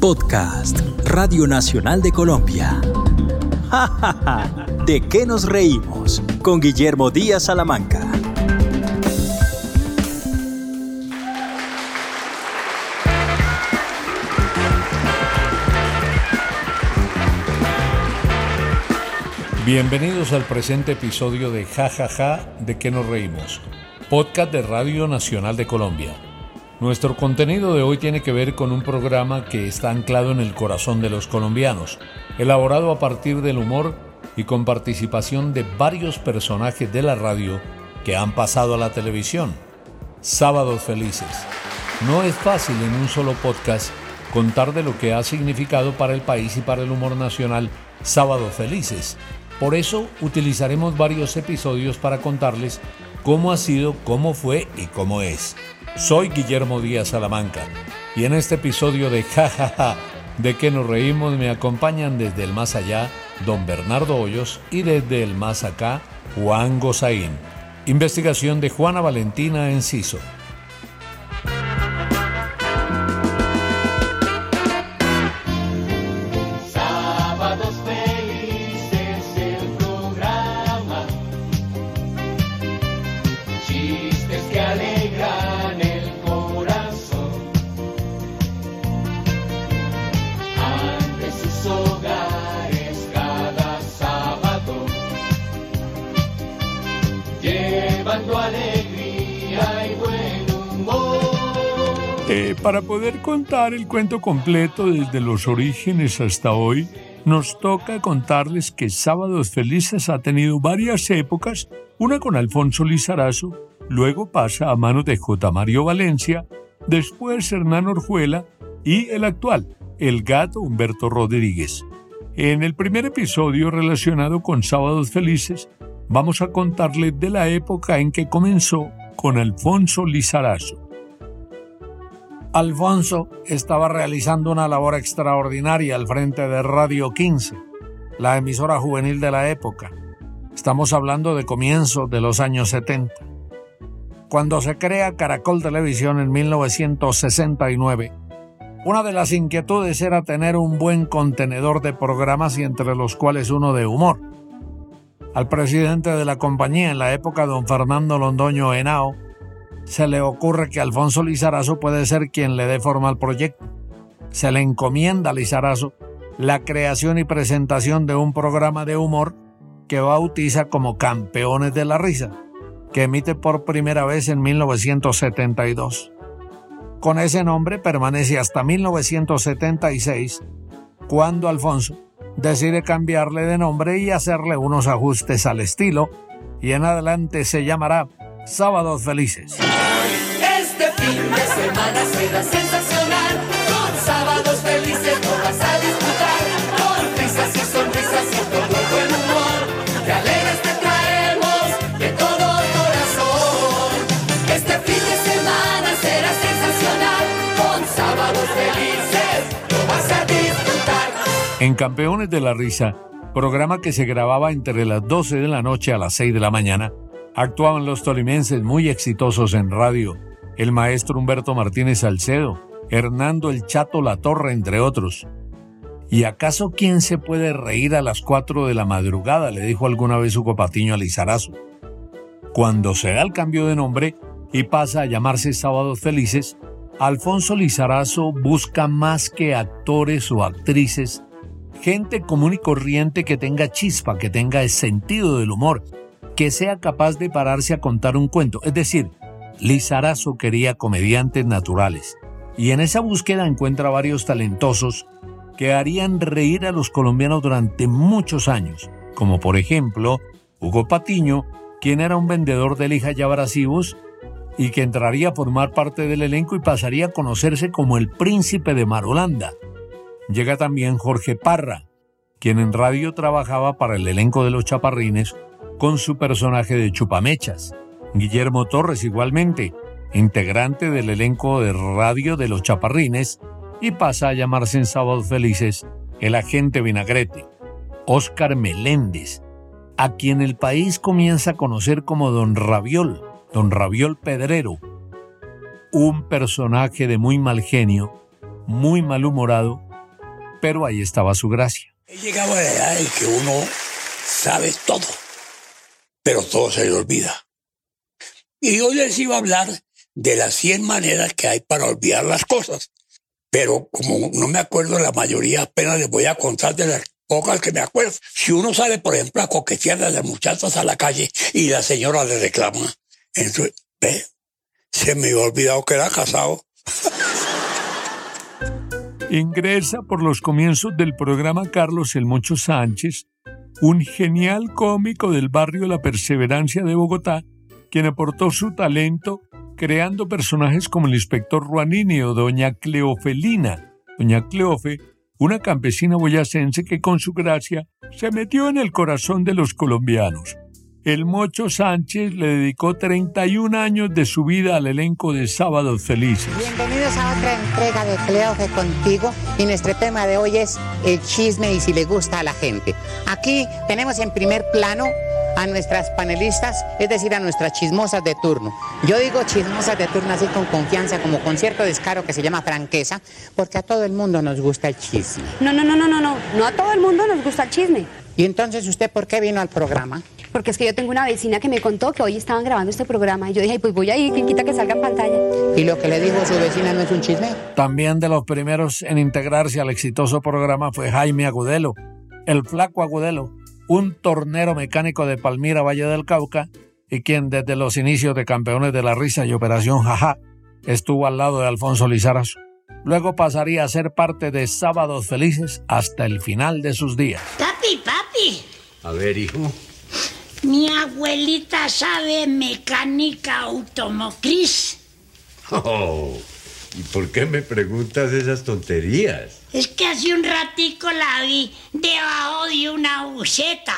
Podcast Radio Nacional de Colombia. ¿De qué nos reímos? Con Guillermo Díaz Salamanca. Bienvenidos al presente episodio de Ja Ja Ja de qué nos reímos, podcast de Radio Nacional de Colombia. Nuestro contenido de hoy tiene que ver con un programa que está anclado en el corazón de los colombianos, elaborado a partir del humor y con participación de varios personajes de la radio que han pasado a la televisión. Sábados Felices. No es fácil en un solo podcast contar de lo que ha significado para el país y para el humor nacional Sábados Felices. Por eso utilizaremos varios episodios para contarles cómo ha sido, cómo fue y cómo es. Soy Guillermo Díaz Salamanca y en este episodio de Jajaja, de que nos reímos, me acompañan desde el más allá don Bernardo Hoyos y desde el más acá Juan Gozaín. Investigación de Juana Valentina Enciso. Alegría y buen humor. Eh, para poder contar el cuento completo desde los orígenes hasta hoy, nos toca contarles que Sábados Felices ha tenido varias épocas, una con Alfonso Lizarazo, luego pasa a manos de J. Mario Valencia, después Hernán Orjuela y el actual, el gato Humberto Rodríguez. En el primer episodio relacionado con Sábados Felices, vamos a contarles de la época en que comenzó con Alfonso Lizarazo. Alfonso estaba realizando una labor extraordinaria al frente de Radio 15, la emisora juvenil de la época. Estamos hablando de comienzos de los años 70. Cuando se crea Caracol Televisión en 1969, una de las inquietudes era tener un buen contenedor de programas y entre los cuales uno de humor. Al presidente de la compañía en la época, don Fernando Londoño Henao, se le ocurre que Alfonso Lizarazo puede ser quien le dé forma al proyecto. Se le encomienda a Lizarazo la creación y presentación de un programa de humor que bautiza como Campeones de la Risa, que emite por primera vez en 1972. Con ese nombre permanece hasta 1976, cuando Alfonso decide cambiarle de nombre y hacerle unos ajustes al estilo, y en adelante se llamará Sábados Felices. Este fin de semana. En Campeones de la Risa, programa que se grababa entre las 12 de la noche a las 6 de la mañana, actuaban los tolimenses muy exitosos en radio, el maestro Humberto Martínez Salcedo, Hernando el Chato La Torre, entre otros. ¿Y acaso quién se puede reír a las 4 de la madrugada? le dijo alguna vez Hugo Patiño a Lizarazo. Cuando se da el cambio de nombre y pasa a llamarse Sábados Felices, Alfonso Lizarazo busca más que actores o actrices, gente común y corriente que tenga chispa, que tenga sentido del humor, que sea capaz de pararse a contar un cuento. Es decir, Lizarazo quería comediantes naturales. Y en esa búsqueda encuentra varios talentosos que harían reír a los colombianos durante muchos años, como por ejemplo Hugo Patiño, quien era un vendedor de lija y abrasivos y que entraría a formar parte del elenco y pasaría a conocerse como el príncipe de Marolanda. Llega también Jorge Parra, quien en radio trabajaba para el elenco de los Chaparrines con su personaje de Chupamechas. Guillermo Torres igualmente, integrante del elenco de radio de los Chaparrines, y pasa a llamarse en Sábados Felices el agente Vinagrete. Óscar Meléndez, a quien el país comienza a conocer como Don Raviol, Don Raviol Pedrero, un personaje de muy mal genio, muy malhumorado, pero ahí estaba su gracia. He llegado a la edad en que uno sabe todo, pero todo se le olvida. Y hoy les iba a hablar de las 100 maneras que hay para olvidar las cosas. Pero como no me acuerdo la mayoría, apenas les voy a contar de las pocas que me acuerdo. Si uno sale, por ejemplo, a coquetear a las muchachas a la calle y la señora le reclama, entonces, se me había olvidado que era casado. Ingresa por los comienzos del programa Carlos El Mocho Sánchez, un genial cómico del barrio La Perseverancia de Bogotá, quien aportó su talento creando personajes como el inspector Ruanini o doña Cleofelina. Doña Cleofe, una campesina boyacense que con su gracia se metió en el corazón de los colombianos. El Mocho Sánchez le dedicó 31 años de su vida al elenco de Sábados Felices. Bienvenidos a otra entrega de Cleofe contigo y nuestro tema de hoy es el chisme y si le gusta a la gente. Aquí tenemos en primer plano a nuestras panelistas, es decir, a nuestras chismosas de turno. Yo digo chismosas de turno así con confianza, como con cierto descaro que se llama franqueza, porque a todo el mundo nos gusta el chisme. No, no, no, no, no, no, no a todo el mundo nos gusta el chisme. ¿Y entonces usted por qué vino al programa? Porque es que yo tengo una vecina que me contó que hoy estaban grabando este programa y yo dije, pues voy a ir, quien quita que salga en pantalla. ¿Y lo que le dijo su vecina no es un chisme? También de los primeros en integrarse al exitoso programa fue Jaime Agudelo, el flaco Agudelo, un tornero mecánico de Palmira, Valle del Cauca, y quien desde los inicios de Campeones de la Risa y Operación Jaja estuvo al lado de Alfonso Lizarazo. Luego pasaría a ser parte de Sábados Felices hasta el final de sus días. Papi, papi. A ver, hijo. Mi abuelita sabe mecánica automotriz. Oh, ¿Y por qué me preguntas esas tonterías? Es que hace un ratico la vi debajo de una buceta.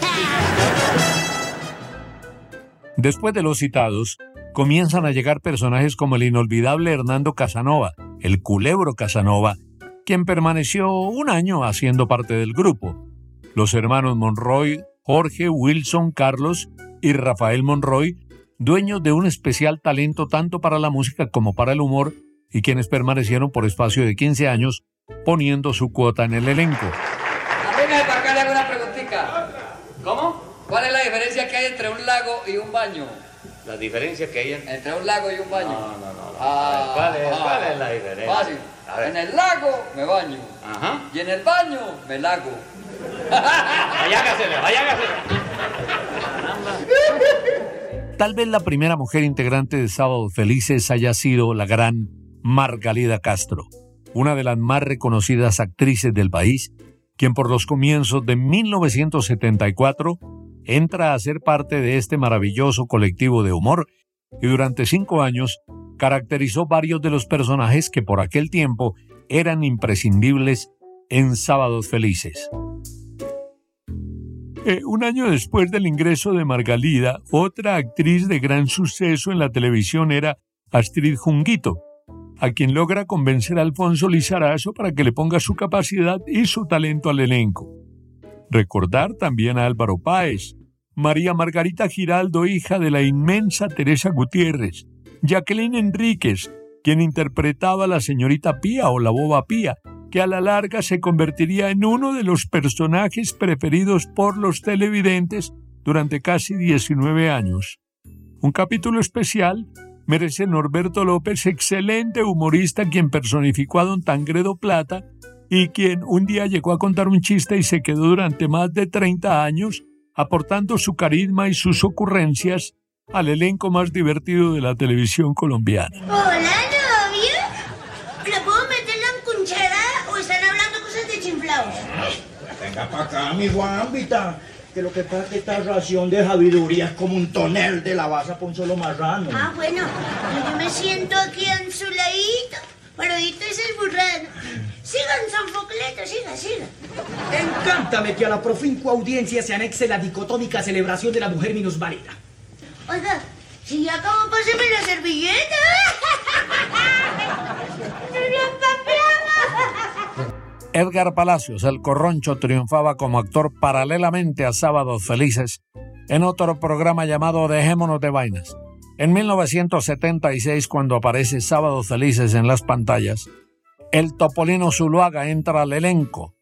Después de los citados, comienzan a llegar personajes como el inolvidable Hernando Casanova, el culebro Casanova, quien permaneció un año haciendo parte del grupo. Los hermanos Monroy Jorge Wilson Carlos y Rafael Monroy, dueños de un especial talento tanto para la música como para el humor, y quienes permanecieron por espacio de 15 años poniendo su cuota en el elenco. A para acá le hago una preguntita. ¿Cómo? ¿Cuál es la diferencia que hay entre un lago y un baño? La diferencia que hay entre un lago y un baño. No, no, no. Ah, ¿cuál, es, ¿Cuál es la diferencia? Fácil. En el lago me baño. Ajá. Y en el baño me lago. Tal vez la primera mujer integrante de Sábado Felices haya sido la gran Margalida Castro, una de las más reconocidas actrices del país, quien por los comienzos de 1974 entra a ser parte de este maravilloso colectivo de humor y durante cinco años caracterizó varios de los personajes que por aquel tiempo eran imprescindibles en Sábados Felices. Eh, un año después del ingreso de Margalida, otra actriz de gran suceso en la televisión era Astrid Junguito, a quien logra convencer a Alfonso Lizarazo para que le ponga su capacidad y su talento al elenco. Recordar también a Álvaro Páez, María Margarita Giraldo, hija de la inmensa Teresa Gutiérrez, Jacqueline Enríquez, quien interpretaba a la señorita Pía o la boba Pía, que a la larga se convertiría en uno de los personajes preferidos por los televidentes durante casi 19 años. Un capítulo especial merece Norberto López, excelente humorista quien personificó a don Tangredo Plata y quien un día llegó a contar un chiste y se quedó durante más de 30 años aportando su carisma y sus ocurrencias al elenco más divertido de la televisión colombiana. Venga para acá, mi guambita. Que lo que pasa es que esta ración de sabiduría es como un tonel de la basa por un solo marrano. Ah, bueno. Yo me siento aquí en su ladito. Parodito es el burrano. Sigan, Focleto, siga, siga. Encántame que a la profinco audiencia se anexe la dicotómica celebración de la mujer minusválida. Oiga, si ya acabó, páseme la servilleta. Edgar Palacios, el corroncho, triunfaba como actor paralelamente a Sábados Felices en otro programa llamado Dejémonos de Vainas. En 1976, cuando aparece Sábados Felices en las pantallas, el Topolino Zuluaga entra al elenco.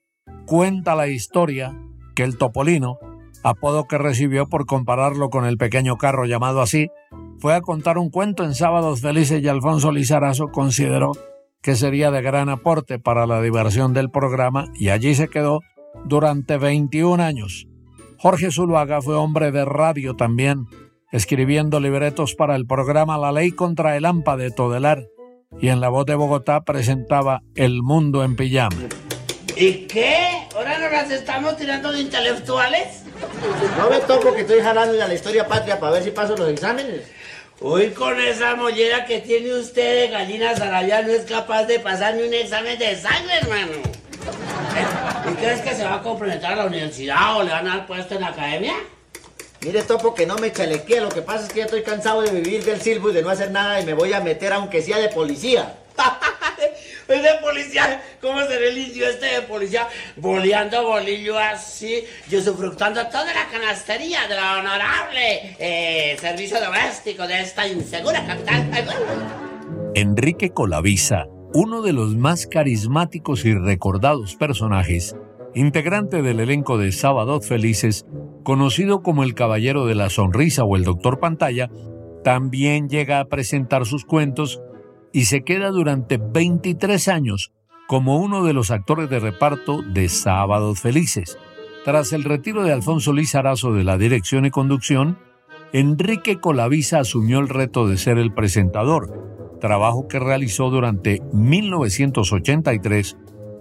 Cuenta la historia que el Topolino, apodo que recibió por compararlo con el pequeño carro llamado así, fue a contar un cuento en Sábados Felices y Alfonso Lizarazo consideró que sería de gran aporte para la diversión del programa y allí se quedó durante 21 años. Jorge Zuluaga fue hombre de radio también, escribiendo libretos para el programa La Ley contra el AMPA de Todelar y en la voz de Bogotá presentaba El Mundo en Pijama. ¿Y qué? ¿Ahora nos las estamos tirando de intelectuales? No me toco que estoy jalando ya la historia patria para ver si paso los exámenes. Uy, con esa mollera que tiene usted de gallina zarabia no es capaz de pasar ni un examen de sangre, hermano. ¿Eh? ¿Y crees que se va a complementar a la universidad o le van a dar puesto en la academia? Mire, Topo, que no me chalequee. Lo que pasa es que ya estoy cansado de vivir del silbo y de no hacer nada y me voy a meter aunque sea de policía. ¿Es de policía? ¿Cómo será el indio este de policía? Boleando bolillo así, yo sufructando toda la canastería de la honorable eh, servicio doméstico de esta insegura capital. Enrique Colavisa, uno de los más carismáticos y recordados personajes, integrante del elenco de Sábados Felices, conocido como el Caballero de la Sonrisa o el Doctor Pantalla, también llega a presentar sus cuentos y se queda durante 23 años como uno de los actores de reparto de Sábados Felices. Tras el retiro de Alfonso Lizarazo de la dirección y conducción, Enrique Colavisa asumió el reto de ser el presentador, trabajo que realizó durante 1983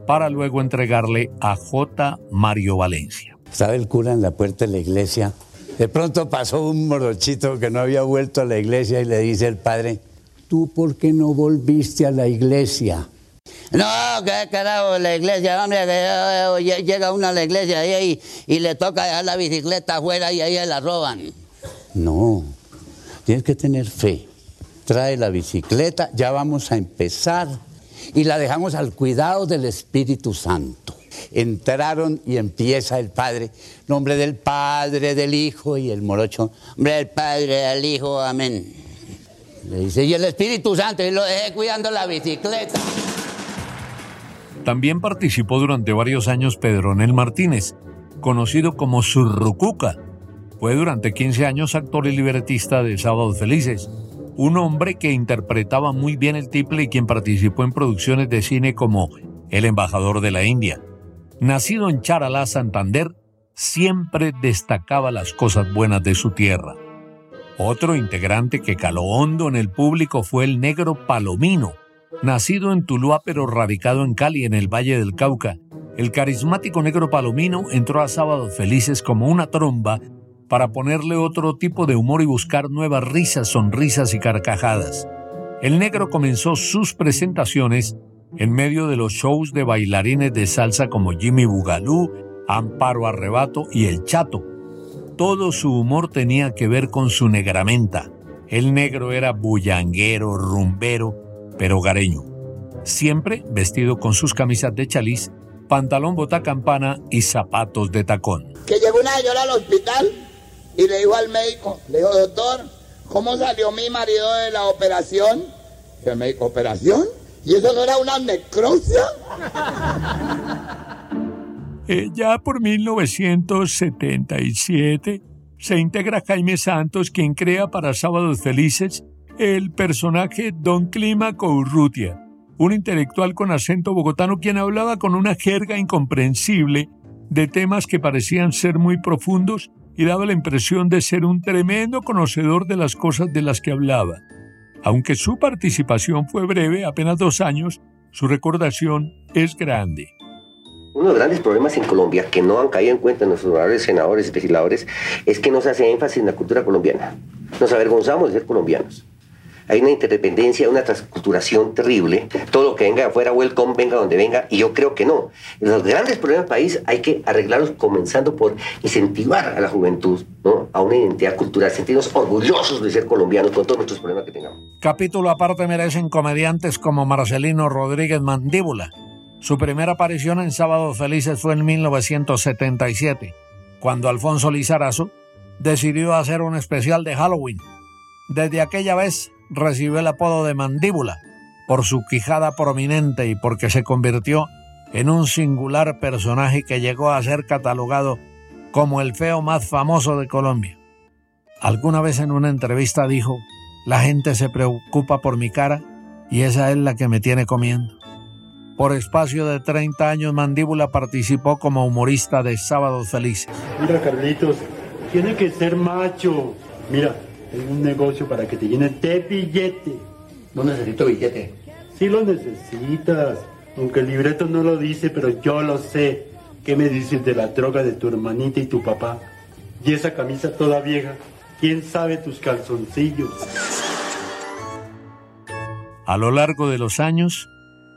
para luego entregarle a J. Mario Valencia. Estaba el cura en la puerta de la iglesia. De pronto pasó un morochito que no había vuelto a la iglesia y le dice el padre, ¿tú por qué no volviste a la iglesia? No, qué carajo, la iglesia, hombre, que eh, llega uno a la iglesia y, y, y le toca dejar la bicicleta afuera y ahí la roban. No, tienes que tener fe. Trae la bicicleta, ya vamos a empezar y la dejamos al cuidado del Espíritu Santo. Entraron y empieza el Padre, nombre del Padre, del Hijo y el morocho, nombre del Padre, del Hijo, amén. Le dice, y el Espíritu Santo, y lo dejé cuidando la bicicleta. También participó durante varios años Pedronel Martínez, conocido como Surrucuca. Fue durante 15 años actor y libretista de Sábados Felices, un hombre que interpretaba muy bien el tiple y quien participó en producciones de cine como El embajador de la India. Nacido en Charalá, Santander, siempre destacaba las cosas buenas de su tierra. Otro integrante que caló hondo en el público fue el negro Palomino, nacido en Tuluá pero radicado en Cali, en el Valle del Cauca. El carismático negro Palomino entró a Sábados Felices como una tromba para ponerle otro tipo de humor y buscar nuevas risas, sonrisas y carcajadas. El negro comenzó sus presentaciones en medio de los shows de bailarines de salsa como Jimmy Bugalú, Amparo Arrebato y El Chato. Todo su humor tenía que ver con su negramenta. El negro era bullanguero, rumbero, pero hogareño. Siempre vestido con sus camisas de chaliz, pantalón bota campana y zapatos de tacón. Que llegó una señora al hospital y le dijo al médico, le dijo, doctor, ¿cómo salió mi marido de la operación? Y el médico, ¿operación? ¿Y eso no era una necrosia? Eh, ya por 1977 se integra Jaime Santos, quien crea para Sábados Felices el personaje Don Clima Courrutia, un intelectual con acento bogotano quien hablaba con una jerga incomprensible de temas que parecían ser muy profundos y daba la impresión de ser un tremendo conocedor de las cosas de las que hablaba. Aunque su participación fue breve, apenas dos años, su recordación es grande. Uno de los grandes problemas en Colombia que no han caído en cuenta nuestros honorables senadores y legisladores es que no se hace énfasis en la cultura colombiana. Nos avergonzamos de ser colombianos. Hay una interdependencia, una transculturación terrible. Todo lo que venga de afuera, welcome, venga donde venga, y yo creo que no. Los grandes problemas del país hay que arreglarlos comenzando por incentivar a la juventud ¿no? a una identidad cultural, sentirnos orgullosos de ser colombianos con todos nuestros problemas que tengamos. Capítulo aparte merecen comediantes como Marcelino Rodríguez Mandíbula. Su primera aparición en Sábados Felices fue en 1977, cuando Alfonso Lizarazo decidió hacer un especial de Halloween. Desde aquella vez recibió el apodo de Mandíbula, por su quijada prominente y porque se convirtió en un singular personaje que llegó a ser catalogado como el feo más famoso de Colombia. Alguna vez en una entrevista dijo, la gente se preocupa por mi cara y esa es la que me tiene comiendo. Por espacio de 30 años, Mandíbula participó como humorista de Sábados Felices. Mira, Carlitos, tiene que ser macho. Mira, tengo un negocio para que te llene de billete. No necesito billete. Sí lo necesitas, aunque el libreto no lo dice, pero yo lo sé. ¿Qué me dices de la droga de tu hermanita y tu papá? Y esa camisa toda vieja, ¿quién sabe tus calzoncillos? A lo largo de los años,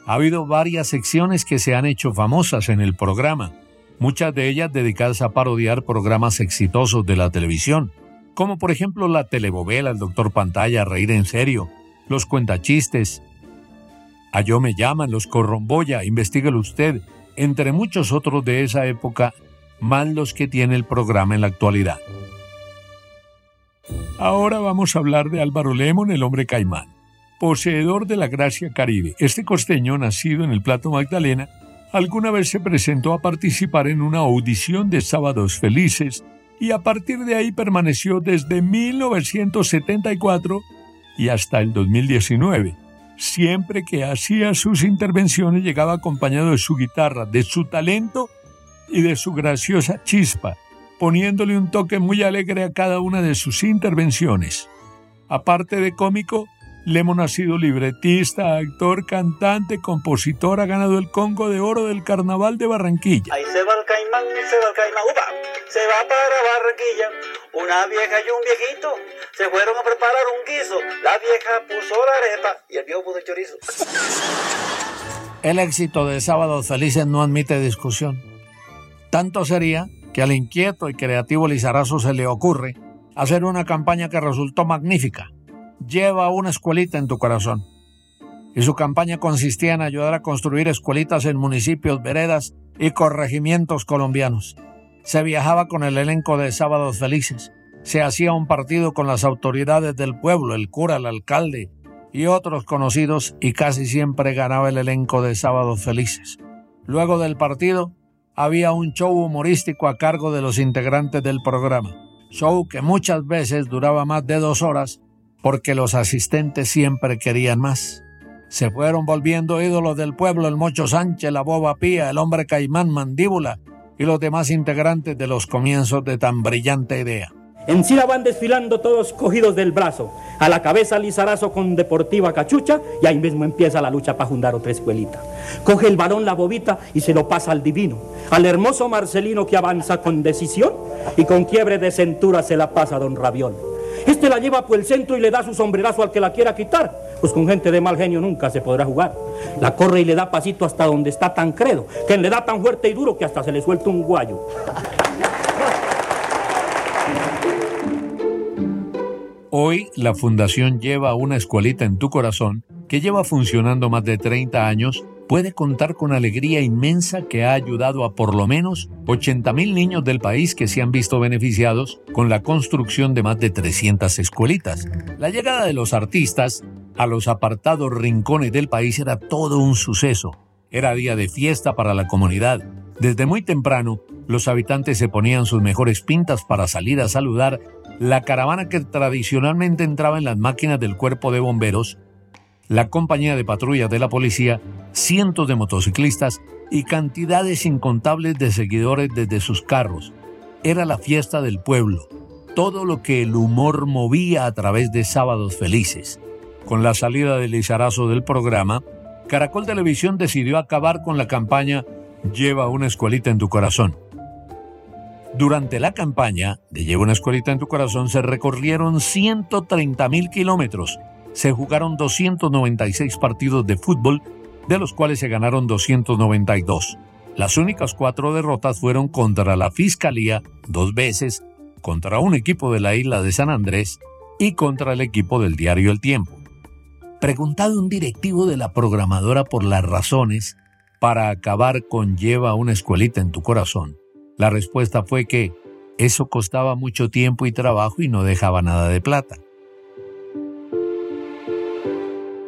ha habido varias secciones que se han hecho famosas en el programa, muchas de ellas dedicadas a parodiar programas exitosos de la televisión, como por ejemplo la telebovela El Doctor Pantalla, Reír en Serio, Los Cuentachistes, A Yo Me Llaman, Los Corromboya, Investíguelo Usted, entre muchos otros de esa época, más los que tiene el programa en la actualidad. Ahora vamos a hablar de Álvaro Lemon, el hombre caimán poseedor de la gracia caribe. Este costeño, nacido en el Plato Magdalena, alguna vez se presentó a participar en una audición de Sábados Felices y a partir de ahí permaneció desde 1974 y hasta el 2019. Siempre que hacía sus intervenciones llegaba acompañado de su guitarra, de su talento y de su graciosa chispa, poniéndole un toque muy alegre a cada una de sus intervenciones. Aparte de cómico, Lemon ha sido libretista, actor, cantante, compositor, ha ganado el Congo de Oro del Carnaval de Barranquilla. Ahí se va el caimán, se va el caimán, upa, se va para Barranquilla. Una vieja y un viejito se fueron a preparar un guiso. La vieja puso la arepa y el viejo puso el chorizo. El éxito de Sábados Felices no admite discusión. Tanto sería que al inquieto y creativo Lizarazo se le ocurre hacer una campaña que resultó magnífica lleva una escuelita en tu corazón. Y su campaña consistía en ayudar a construir escuelitas en municipios, veredas y corregimientos colombianos. Se viajaba con el elenco de Sábados Felices. Se hacía un partido con las autoridades del pueblo, el cura, el alcalde y otros conocidos y casi siempre ganaba el elenco de Sábados Felices. Luego del partido había un show humorístico a cargo de los integrantes del programa. Show que muchas veces duraba más de dos horas porque los asistentes siempre querían más. Se fueron volviendo ídolos del pueblo el Mocho Sánchez, la Boba Pía, el hombre Caimán Mandíbula y los demás integrantes de los comienzos de tan brillante idea. En Sila van desfilando todos cogidos del brazo, a la cabeza Lizarazo con deportiva cachucha y ahí mismo empieza la lucha para juntar otra escuelita. Coge el varón la bobita y se lo pasa al divino, al hermoso Marcelino que avanza con decisión y con quiebre de cintura se la pasa a don Rabión. Este la lleva por el centro y le da su sombrerazo al que la quiera quitar. Pues con gente de mal genio nunca se podrá jugar. La corre y le da pasito hasta donde está tan credo, que le da tan fuerte y duro que hasta se le suelta un guayo. Hoy la Fundación lleva una escuelita en tu corazón que lleva funcionando más de 30 años puede contar con alegría inmensa que ha ayudado a por lo menos 80.000 niños del país que se han visto beneficiados con la construcción de más de 300 escuelitas. La llegada de los artistas a los apartados rincones del país era todo un suceso. Era día de fiesta para la comunidad. Desde muy temprano, los habitantes se ponían sus mejores pintas para salir a saludar la caravana que tradicionalmente entraba en las máquinas del cuerpo de bomberos la compañía de patrulla de la policía, cientos de motociclistas y cantidades incontables de seguidores desde sus carros. Era la fiesta del pueblo, todo lo que el humor movía a través de sábados felices. Con la salida del Lizarazo del programa, Caracol Televisión decidió acabar con la campaña Lleva una escuelita en tu corazón. Durante la campaña de Lleva una escuelita en tu corazón se recorrieron 130 mil kilómetros se jugaron 296 partidos de fútbol, de los cuales se ganaron 292. Las únicas cuatro derrotas fueron contra la Fiscalía, dos veces, contra un equipo de la isla de San Andrés y contra el equipo del diario El Tiempo. Preguntado un directivo de la programadora por las razones para acabar con Lleva una escuelita en tu corazón, la respuesta fue que eso costaba mucho tiempo y trabajo y no dejaba nada de plata.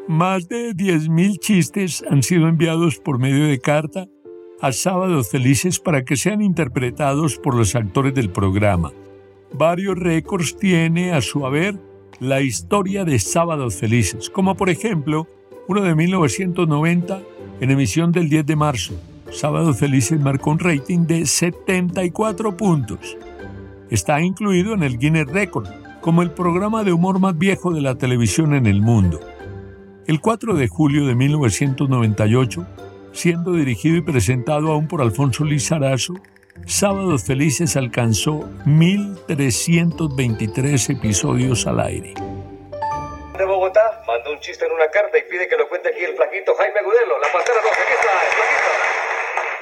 Más de 10.000 chistes han sido enviados por medio de carta a Sábados Felices para que sean interpretados por los actores del programa. Varios récords tiene a su haber la historia de Sábados Felices, como por ejemplo uno de 1990 en emisión del 10 de marzo. Sábados Felices marcó un rating de 74 puntos. Está incluido en el Guinness Record como el programa de humor más viejo de la televisión en el mundo. El 4 de julio de 1998, siendo dirigido y presentado aún por Alfonso Lizarazo, Sábados Felices alcanzó 1.323 episodios al aire. De Bogotá mandó un chiste en una carta y pide que lo cuente aquí el flaquito Jaime Agudelo. La pantera roja, aquí está, el flaquito.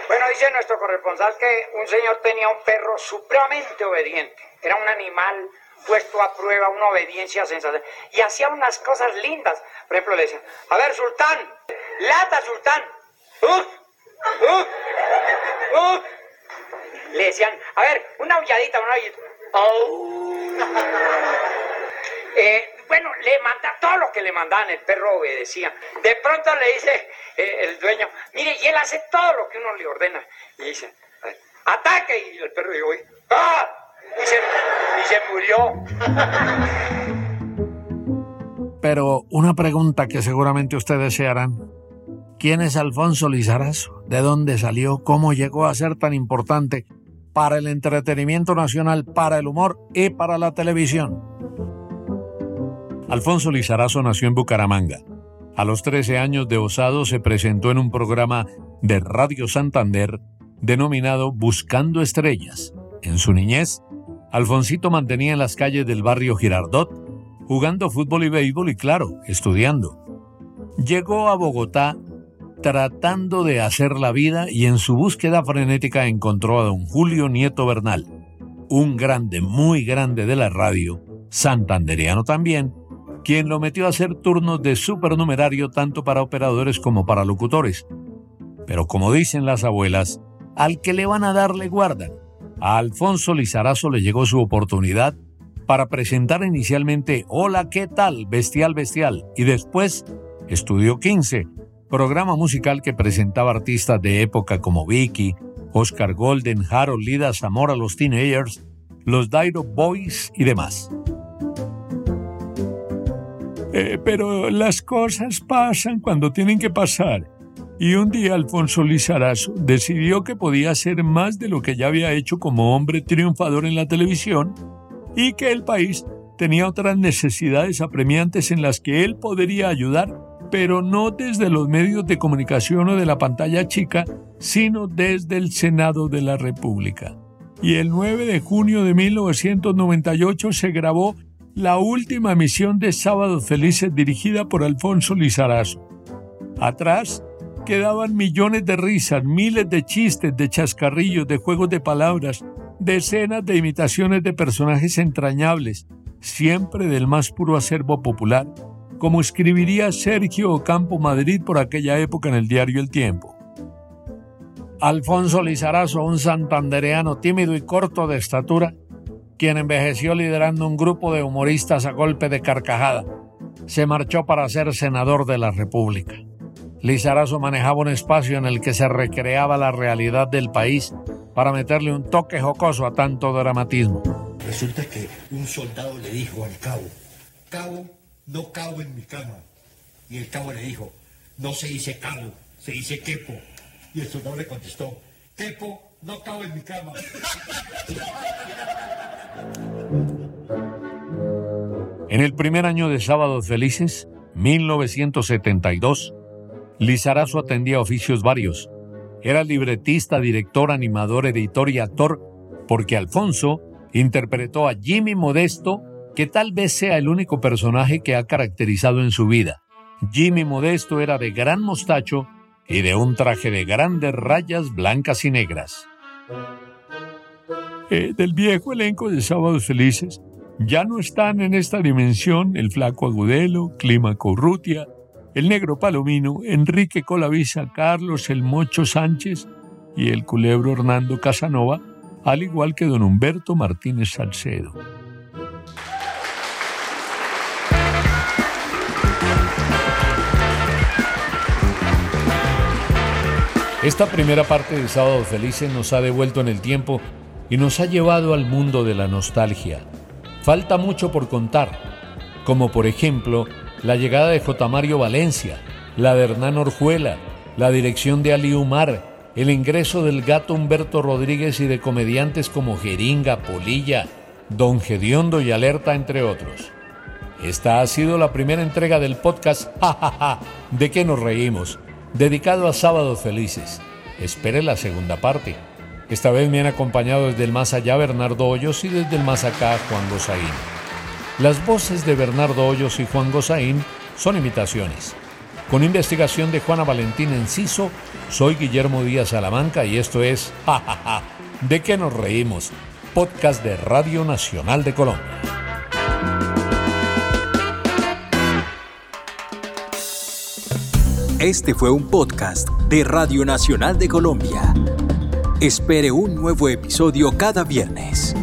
Bueno, dice nuestro corresponsal que un señor tenía un perro supremamente obediente. Era un animal puesto a prueba, una obediencia sensacional. Y hacía unas cosas lindas. Por ejemplo, le decían, a ver, sultán, lata, sultán. Le decían, a ver, una aulladita, una aulladita. Eh, bueno, le manda todo lo que le mandaban, el perro obedecía. De pronto le dice eh, el dueño, mire, y él hace todo lo que uno le ordena. Y dice, ataque, y el perro dijo, ¡ah! Se murió. Pero una pregunta que seguramente ustedes se harán. ¿Quién es Alfonso Lizarazo? ¿De dónde salió? ¿Cómo llegó a ser tan importante para el entretenimiento nacional, para el humor y para la televisión? Alfonso Lizarazo nació en Bucaramanga. A los 13 años de osado se presentó en un programa de Radio Santander denominado Buscando Estrellas. En su niñez, Alfonsito mantenía en las calles del barrio Girardot, jugando fútbol y béisbol y claro, estudiando. Llegó a Bogotá tratando de hacer la vida y en su búsqueda frenética encontró a don Julio Nieto Bernal, un grande, muy grande de la radio, santanderiano también, quien lo metió a hacer turnos de supernumerario tanto para operadores como para locutores. Pero como dicen las abuelas, al que le van a darle guarda. A Alfonso Lizarazo le llegó su oportunidad para presentar inicialmente Hola, ¿qué tal? Bestial, bestial. Y después Estudio 15, programa musical que presentaba artistas de época como Vicky, Oscar Golden, Harold Lida, Zamora, los Teenagers, los Dairo Boys y demás. Eh, pero las cosas pasan cuando tienen que pasar. Y un día Alfonso Lizarazo decidió que podía hacer más de lo que ya había hecho como hombre triunfador en la televisión y que el país tenía otras necesidades apremiantes en las que él podría ayudar, pero no desde los medios de comunicación o de la pantalla chica, sino desde el Senado de la República. Y el 9 de junio de 1998 se grabó la última emisión de Sábados Felices dirigida por Alfonso Lizarazo. Atrás quedaban millones de risas, miles de chistes, de chascarrillos, de juegos de palabras, decenas de imitaciones de personajes entrañables, siempre del más puro acervo popular, como escribiría Sergio Ocampo Madrid por aquella época en el diario El Tiempo. Alfonso Lizarazo, un santandereano tímido y corto de estatura, quien envejeció liderando un grupo de humoristas a golpe de carcajada, se marchó para ser senador de la República. Lizarazo manejaba un espacio en el que se recreaba la realidad del país para meterle un toque jocoso a tanto dramatismo. Resulta que un soldado le dijo al cabo, cabo, no cabo en mi cama. Y el cabo le dijo, no se dice cabo, se dice quepo. Y el soldado le contestó, quepo, no cabo en mi cama. En el primer año de Sábados Felices, 1972, Lizarazo atendía oficios varios. Era libretista, director, animador, editor y actor, porque Alfonso interpretó a Jimmy Modesto, que tal vez sea el único personaje que ha caracterizado en su vida. Jimmy Modesto era de gran mostacho y de un traje de grandes rayas blancas y negras. Eh, del viejo elenco de Sábados Felices, ya no están en esta dimensión el flaco Agudelo, Clímaco Urrutia, el negro Palomino, Enrique Colavisa, Carlos el Mocho Sánchez y el culebro Hernando Casanova, al igual que don Humberto Martínez Salcedo. Esta primera parte de Sábado Felices nos ha devuelto en el tiempo y nos ha llevado al mundo de la nostalgia. Falta mucho por contar, como por ejemplo la llegada de J. Mario Valencia, la de Hernán Orjuela, la dirección de Ali Umar, el ingreso del gato Humberto Rodríguez y de comediantes como Jeringa, Polilla, Don Gediondo y Alerta, entre otros. Esta ha sido la primera entrega del podcast Ja, ¿De qué nos reímos? Dedicado a Sábados Felices. Espere la segunda parte. Esta vez me han acompañado desde el más allá Bernardo Hoyos y desde el más acá Juan Gozaín. Las voces de Bernardo Hoyos y Juan Gozaín son imitaciones. Con investigación de Juana Valentín Enciso, soy Guillermo Díaz Salamanca y esto es Ja, ¿De qué nos reímos? Podcast de Radio Nacional de Colombia. Este fue un podcast de Radio Nacional de Colombia. Espere un nuevo episodio cada viernes.